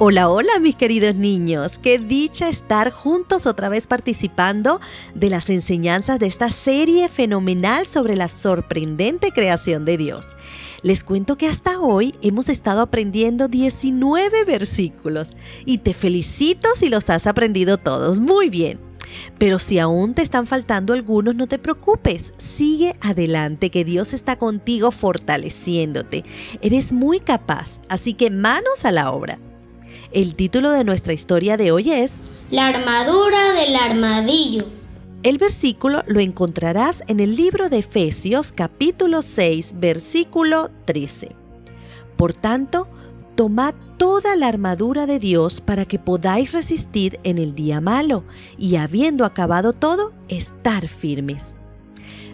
Hola, hola mis queridos niños, qué dicha estar juntos otra vez participando de las enseñanzas de esta serie fenomenal sobre la sorprendente creación de Dios. Les cuento que hasta hoy hemos estado aprendiendo 19 versículos y te felicito si los has aprendido todos muy bien. Pero si aún te están faltando algunos, no te preocupes, sigue adelante, que Dios está contigo fortaleciéndote. Eres muy capaz, así que manos a la obra. El título de nuestra historia de hoy es La armadura del armadillo. El versículo lo encontrarás en el libro de Efesios capítulo 6 versículo 13. Por tanto, tomad toda la armadura de Dios para que podáis resistir en el día malo y habiendo acabado todo, estar firmes.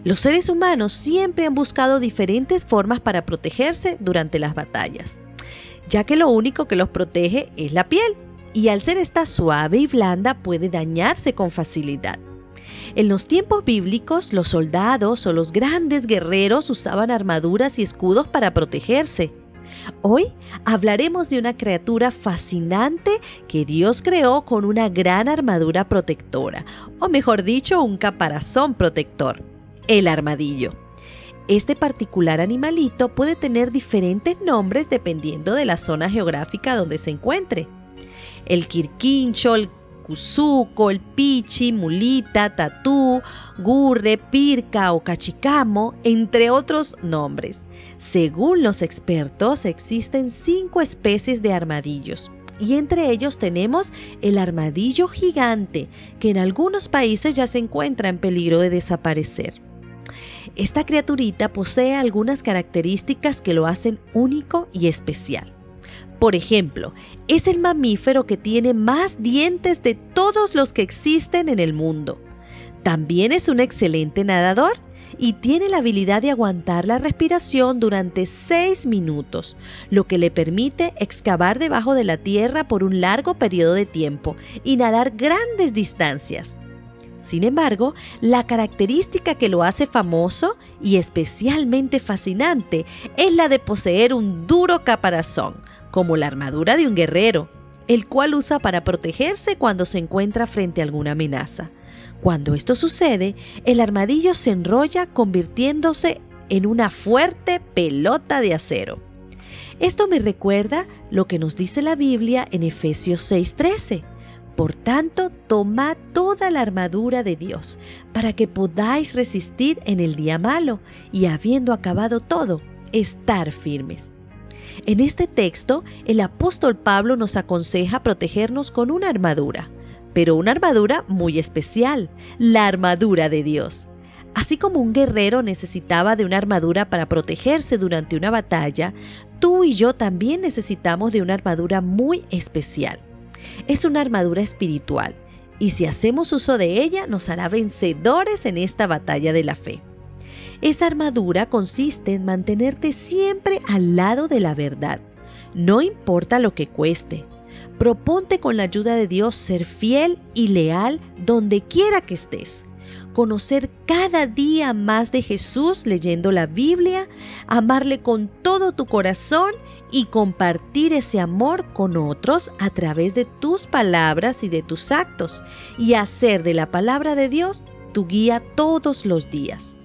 Los seres humanos siempre han buscado diferentes formas para protegerse durante las batallas, ya que lo único que los protege es la piel, y al ser esta suave y blanda puede dañarse con facilidad. En los tiempos bíblicos, los soldados o los grandes guerreros usaban armaduras y escudos para protegerse. Hoy hablaremos de una criatura fascinante que Dios creó con una gran armadura protectora, o mejor dicho, un caparazón protector, el armadillo. Este particular animalito puede tener diferentes nombres dependiendo de la zona geográfica donde se encuentre. El quirquincho, el cuzuco, el pichi, mulita, tatú, gurre, pirca o cachicamo, entre otros nombres. Según los expertos, existen cinco especies de armadillos. Y entre ellos tenemos el armadillo gigante, que en algunos países ya se encuentra en peligro de desaparecer. Esta criaturita posee algunas características que lo hacen único y especial. Por ejemplo, es el mamífero que tiene más dientes de todos los que existen en el mundo. También es un excelente nadador y tiene la habilidad de aguantar la respiración durante 6 minutos, lo que le permite excavar debajo de la tierra por un largo periodo de tiempo y nadar grandes distancias. Sin embargo, la característica que lo hace famoso y especialmente fascinante es la de poseer un duro caparazón, como la armadura de un guerrero, el cual usa para protegerse cuando se encuentra frente a alguna amenaza. Cuando esto sucede, el armadillo se enrolla convirtiéndose en una fuerte pelota de acero. Esto me recuerda lo que nos dice la Biblia en Efesios 6:13. Por tanto, tomad toda la armadura de Dios, para que podáis resistir en el día malo, y habiendo acabado todo, estar firmes. En este texto, el apóstol Pablo nos aconseja protegernos con una armadura, pero una armadura muy especial, la armadura de Dios. Así como un guerrero necesitaba de una armadura para protegerse durante una batalla, tú y yo también necesitamos de una armadura muy especial. Es una armadura espiritual, y si hacemos uso de ella nos hará vencedores en esta batalla de la fe. Esa armadura consiste en mantenerte siempre al lado de la verdad, no importa lo que cueste. Proponte con la ayuda de Dios ser fiel y leal donde quiera que estés. Conocer cada día más de Jesús leyendo la Biblia, amarle con todo tu corazón y compartir ese amor con otros a través de tus palabras y de tus actos y hacer de la palabra de Dios tu guía todos los días.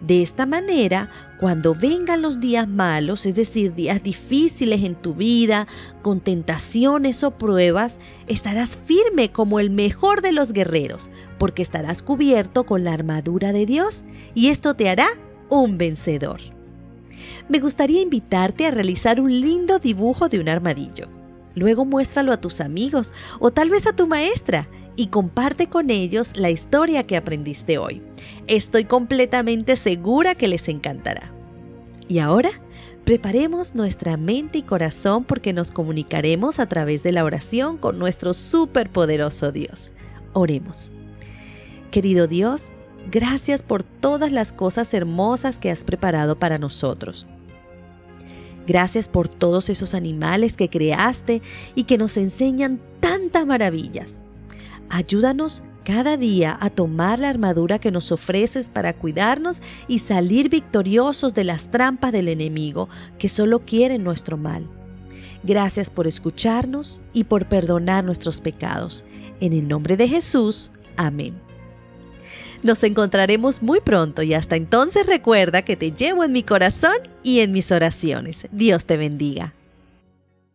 De esta manera, cuando vengan los días malos, es decir, días difíciles en tu vida, con tentaciones o pruebas, estarás firme como el mejor de los guerreros, porque estarás cubierto con la armadura de Dios y esto te hará un vencedor. Me gustaría invitarte a realizar un lindo dibujo de un armadillo. Luego muéstralo a tus amigos o tal vez a tu maestra y comparte con ellos la historia que aprendiste hoy. Estoy completamente segura que les encantará. Y ahora, preparemos nuestra mente y corazón porque nos comunicaremos a través de la oración con nuestro superpoderoso Dios. Oremos. Querido Dios, gracias por todas las cosas hermosas que has preparado para nosotros. Gracias por todos esos animales que creaste y que nos enseñan tantas maravillas. Ayúdanos cada día a tomar la armadura que nos ofreces para cuidarnos y salir victoriosos de las trampas del enemigo que solo quiere nuestro mal. Gracias por escucharnos y por perdonar nuestros pecados. En el nombre de Jesús, amén. Nos encontraremos muy pronto y hasta entonces recuerda que te llevo en mi corazón y en mis oraciones. Dios te bendiga.